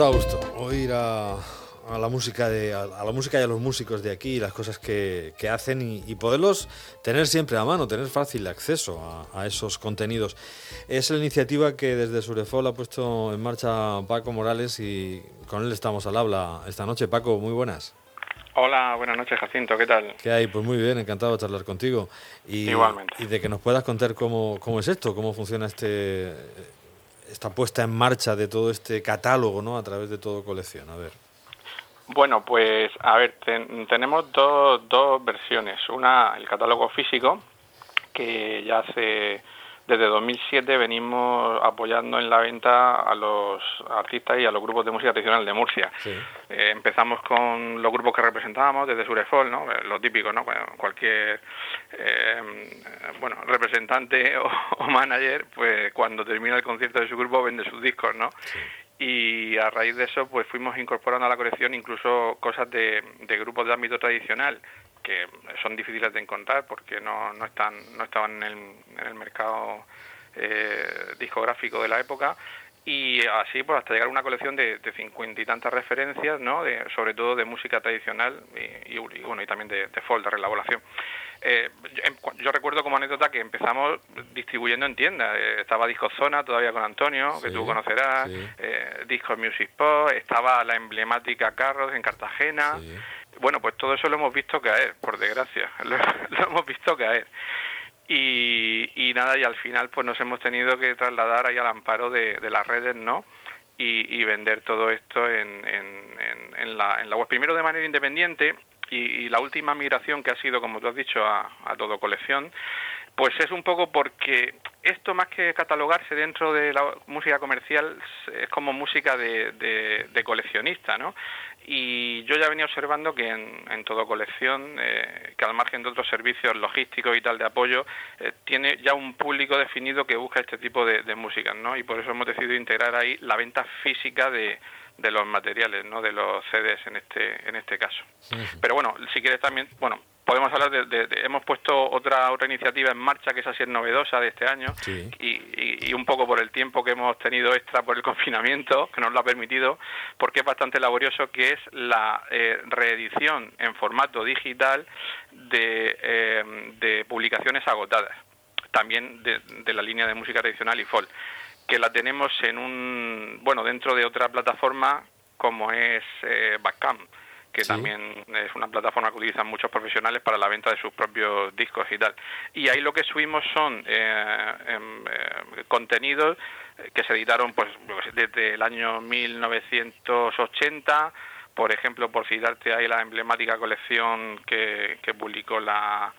Da gusto oír a, a la música de a, a la música y a los músicos de aquí las cosas que, que hacen y, y, poderlos tener siempre a mano, tener fácil acceso a, a, esos contenidos. Es la iniciativa que desde Surefol ha puesto en marcha Paco Morales y con él estamos al habla esta noche. Paco, muy buenas. Hola, buenas noches Jacinto, ¿qué tal? ¿Qué hay? Pues muy bien, encantado de charlar contigo. Y, Igualmente. Y de que nos puedas contar cómo, cómo es esto, cómo funciona este esta puesta en marcha de todo este catálogo, ¿no? A través de todo colección. A ver. Bueno, pues a ver, ten, tenemos dos, dos versiones. Una, el catálogo físico, que ya hace desde 2007 venimos apoyando en la venta a los artistas y a los grupos de música tradicional de Murcia. Sí. Eh, empezamos con los grupos que representábamos desde Surefol, ¿no? Eh, lo típico, ¿no? cualquier eh, bueno representante o, o, manager, pues cuando termina el concierto de su grupo vende sus discos, ¿no? Sí. Y a raíz de eso, pues fuimos incorporando a la colección incluso cosas de, de grupos de ámbito tradicional que son difíciles de encontrar porque no, no están no estaban en el, en el mercado eh, discográfico de la época y así pues hasta llegar a una colección de cincuenta y tantas referencias no de, sobre todo de música tradicional y, y, y bueno y también de, de folk de relaboración eh, yo, yo, recuerdo como anécdota que empezamos distribuyendo en tiendas. Eh, estaba Disco Zona todavía con Antonio, sí, que tú conocerás, sí. eh, Disco Music Pop, estaba la emblemática Carros en Cartagena. Sí. Bueno, pues todo eso lo hemos visto caer, por desgracia. Lo, hemos visto caer. Y, nada, y al final pues nos hemos tenido que trasladar ahí al amparo de, las redes, ¿no? Y, vender todo esto en, en, en, la, en la web. Primero de manera independiente y, la última migración que ha sido, como tú has dicho, a, todo colección, pues es un poco porque esto más que catalogarse dentro de la música comercial es como música de, de coleccionista, ¿no? Y yo ya venía observando que en, en todo colección, eh, que al margen de otros servicios logísticos y tal de apoyo, eh, tiene ya un público definido que busca este tipo de, de música, ¿no? Y por eso hemos decidido integrar ahí la venta física de, de los materiales, ¿no? De los CDs en este en este caso. Sí. Pero bueno, si quieres también, bueno, podemos hablar de, de, de, hemos puesto otra otra iniciativa en marcha que es así novedosa de este año sí. y, y, y, un poco por el tiempo que hemos tenido extra por el confinamiento que nos lo ha permitido porque es bastante laborioso que es la eh, reedición en formato digital de, eh, de publicaciones agotadas también de, de la línea de música tradicional y folk que la tenemos en un bueno dentro de otra plataforma como es eh, Bandcamp que sí. también es una plataforma que utilizan muchos profesionales para la venta de sus propios discos y tal. Y ahí lo que subimos son eh, eh, contenidos que se editaron pues desde el año 1980, por ejemplo, por citarte ahí la emblemática colección que, que publicó la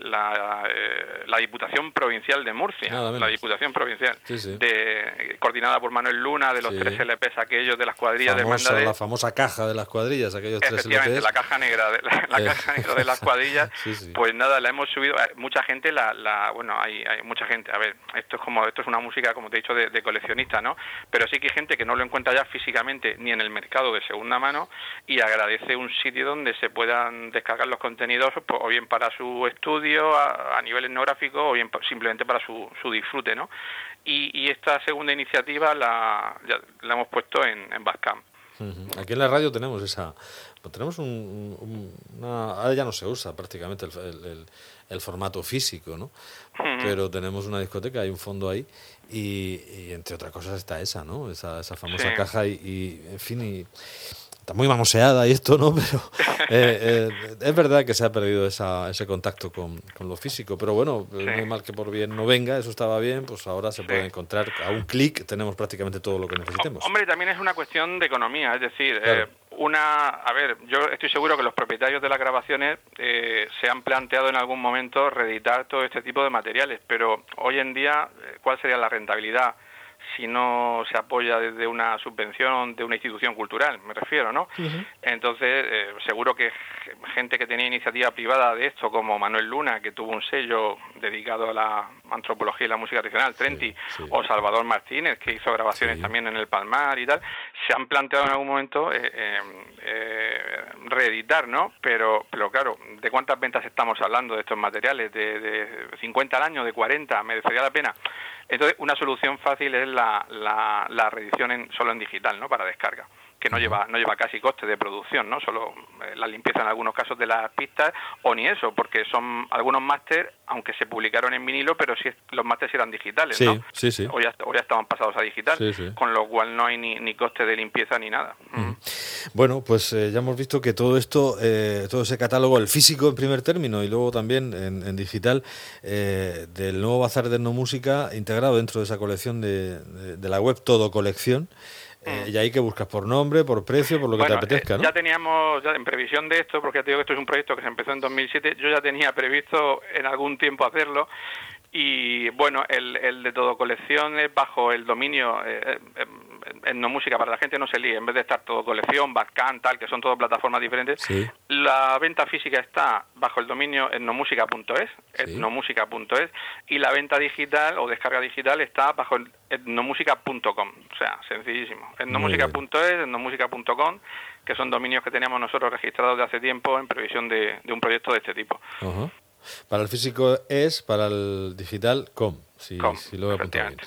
la, eh, la Diputación Provincial de Murcia, la Diputación Provincial, sí, sí. De, coordinada por Manuel Luna, de los sí. tres LPs aquellos de las cuadrillas Famosa, de hermandades. La famosa caja de las cuadrillas, aquellos tres LPs. la caja negra, de, la, la caja negra de las cuadrillas, pues nada, la hemos subido, eh, mucha gente, la, la bueno, hay, hay, mucha gente, a ver, esto es como, esto es una música, como te he dicho, de, de coleccionista, ¿no? Pero sí que hay gente que no lo encuentra ya físicamente ni en el mercado de segunda mano y agradece un sitio donde se puedan descargar los contenidos, pues, o bien para su estudio, a, a, nivel etnográfico o bien simplemente para su, su disfrute, ¿no? Y, y, esta segunda iniciativa la, ya, la hemos puesto en, en Bascamp. Aquí en la radio tenemos esa, pues tenemos un, un, una, ahora ya no se usa prácticamente el, el, el formato físico, ¿no? Uh -huh. Pero tenemos una discoteca, hay un fondo ahí y, y, entre otras cosas está esa, ¿no? Esa, esa famosa sí. caja y, y, en fin, y está muy manoseada y esto, ¿no? Pero eh, eh, es verdad que se ha perdido esa, ese contacto con, con, lo físico, pero bueno, sí. muy mal que por bien no venga, eso estaba bien, pues ahora se sí. puede encontrar a un clic, tenemos prácticamente todo lo que necesitemos. Hombre, también es una cuestión de economía, es decir, claro. eh, una, a ver, yo estoy seguro que los propietarios de las grabaciones eh, se han planteado en algún momento reeditar todo este tipo de materiales, pero hoy en día, eh, ¿cuál sería la rentabilidad? Si no se apoya desde una subvención de una institución cultural, me refiero, ¿no? Uh -huh. Entonces, eh, seguro que gente que tenía iniciativa privada de esto, como Manuel Luna, que tuvo un sello dedicado a la antropología y la música tradicional, Trenti, sí, sí. o Salvador Martínez, que hizo grabaciones sí. también en el Palmar y tal, se han planteado en algún momento eh, eh, reeditar, ¿no? Pero, pero claro, ¿de cuántas ventas estamos hablando de estos materiales? ¿De, de 50 al año? ¿De 40? ¿Merecería la pena? Entonces, una solución fácil es la, la, la reedición en, solo en digital, ¿no? Para descarga que no lleva no lleva casi coste de producción, ¿no? Solo eh, la limpieza en algunos casos de las pistas o ni eso, porque son algunos máster, aunque se publicaron en vinilo, pero sí los másteres eran digitales, ¿no? Sí, sí. O ya, ya estaban pasados a digital, con lo cual no hay ni, ni coste de limpieza ni nada. Bueno, pues eh, ya hemos visto que todo esto, eh, todo ese catálogo, el físico en primer término y luego también en, digital, del nuevo Bazar de Etnomúsica integrado dentro de esa colección de, de la web Todo Colección, eh, y ahí que buscas por nombre, por precio, por lo que te apetezca, eh, ¿no? Ya teníamos, ya en previsión de esto, porque ya te digo que esto es un proyecto que se empezó en 2007, yo ya tenía previsto en algún tiempo hacerlo y bueno, el, el de todo colección es bajo el dominio eh, eh no música para la gente no se líe, en vez de estar todo colección, Bandcamp, tal, que son todas plataformas diferentes, la venta física está bajo el dominio etnomusica.es, etnomusica.es, y la venta digital o descarga digital está bajo etnomusica.com, o sea, sencillísimo. Etnomusica.es, etnomusica.com, que son dominios que teníamos nosotros registrados de hace tiempo en previsión de, un proyecto de este tipo. Para el físico es, para el digital com. Sí, sí lo he apuntado bien.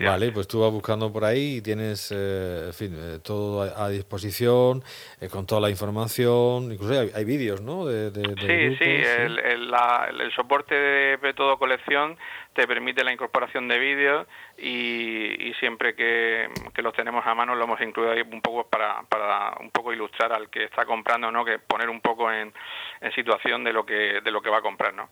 Vale, pues tú vas buscando por ahí y tienes, eh, en fin, eh, todo a, disposición, eh, con toda la información, incluso hay, vídeos, ¿no? De, sí, sí, El, el, el, soporte de todo colección te permite la incorporación de vídeos y, y siempre que, que, los tenemos a mano lo hemos incluido ahí un poco para, para un poco ilustrar al que está comprando, ¿no? Que poner un poco en, en situación de lo que de lo que va a comprar, ¿no?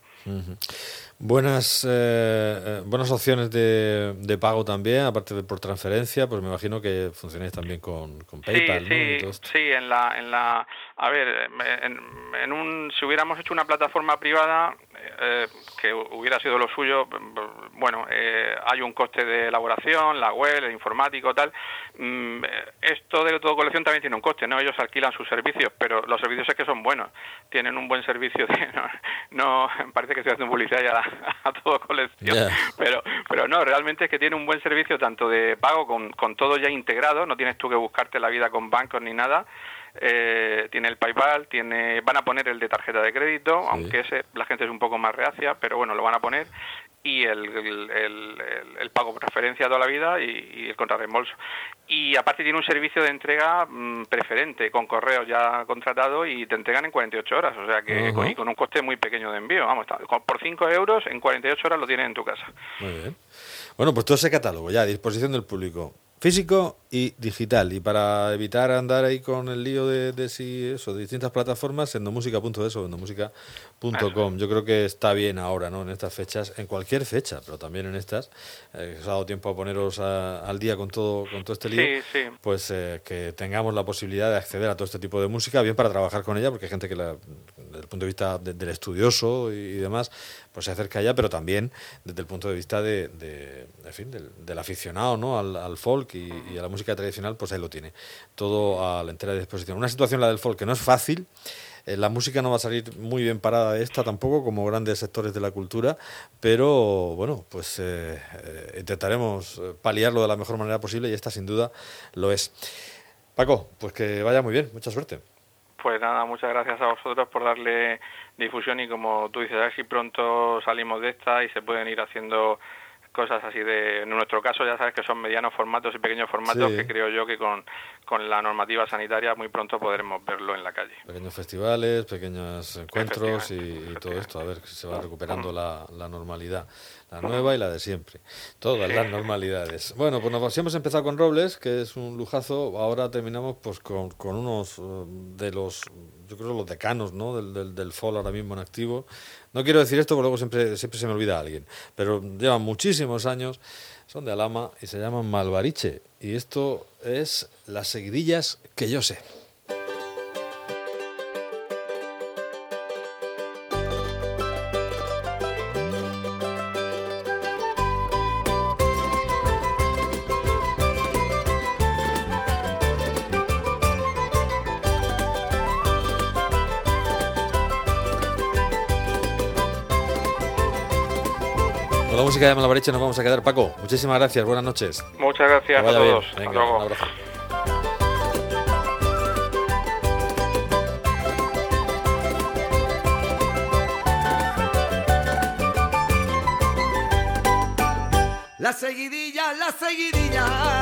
Buenas, eh, eh, buenas opciones de, de, pago también, aparte de por transferencia, pues me imagino que funcionáis también con, con PayPal, sí, ¿no? Sí, sí, en la, en la, a ver, en, en, un, si hubiéramos hecho una plataforma privada, eh, que hubiera sido lo suyo, bueno, eh, hay un coste de elaboración, la web, el informático, tal. Mm, esto de todo colección también tiene un coste, ¿no? Ellos alquilan sus servicios, pero los servicios es que son buenos, tienen un buen servicio. De, no, parece que estoy haciendo publicidad ya a, todo colección, pero, pero no, realmente es que tiene un buen servicio tanto de pago con, con todo ya integrado, no tienes tú que buscarte la vida con bancos ni nada eh, tiene el PayPal, tiene, van a poner el de tarjeta de crédito, aunque ese la gente es un poco más reacia, pero bueno, lo van a poner y el, el, el, pago por transferencia toda la vida y, el contrarreembolso. Y aparte tiene un servicio de entrega mm, preferente, con correo ya contratado y te entregan en 48 horas, o sea que con, y con un coste muy pequeño de envío. Vamos, por 5 euros en 48 horas lo tienes en tu casa. Muy bien. Bueno, pues todo ese catálogo ya a disposición del público físico y digital. Y para evitar andar ahí con el lío de, de si eso, de distintas plataformas, endomusica.es o endomusica.com. Yo creo que está bien ahora, ¿no? En estas fechas, en cualquier fecha, pero también en estas, eh, os ha dado tiempo a poneros al día con todo, con todo este lío, pues eh, que tengamos la posibilidad de acceder a todo este tipo de música, bien para trabajar con ella, porque hay gente que la, desde el punto de vista del estudioso y, demás, pues se acerca allá, pero también desde el punto de vista de, en fin, del, aficionado, ¿no? Al, folk y, y a la música tradicional, pues ahí lo tiene. Todo a la entera disposición. Una situación, la del folk, que no es fácil. Eh, la música no va a salir muy bien parada de esta tampoco, como grandes sectores de la cultura, pero bueno, pues eh, eh, intentaremos paliarlo de la mejor manera posible y esta sin duda lo es. Paco, pues que vaya muy bien, mucha suerte. Pues nada, muchas gracias a vosotros por darle difusión y como tú dices, a si pronto salimos de esta y se pueden ir haciendo cosas así de, en nuestro caso ya sabes que son medianos formatos y pequeños formatos que creo yo que con, con, la normativa sanitaria muy pronto podremos verlo en la calle. Pequeños festivales, pequeños encuentros y, todo esto, a ver si se va recuperando la, la normalidad, la nueva y la de siempre, todas las normalidades. Bueno, pues nos hemos empezado con Robles, que es un lujazo, ahora terminamos pues con, con unos eh, de los yo creo los decanos ¿no? del, del, del FOL ahora mismo en activo. No quiero decir esto porque luego siempre, siempre se me olvida alguien, pero llevan muchísimos años, son de Alama y se llaman Malvariche. Y esto es las seguidillas que yo sé. Con la música de Malabareche nos vamos a quedar, Paco. Muchísimas gracias, buenas noches. Muchas gracias a todos. Hasta luego. Un abrazo. La seguidilla, la seguidilla.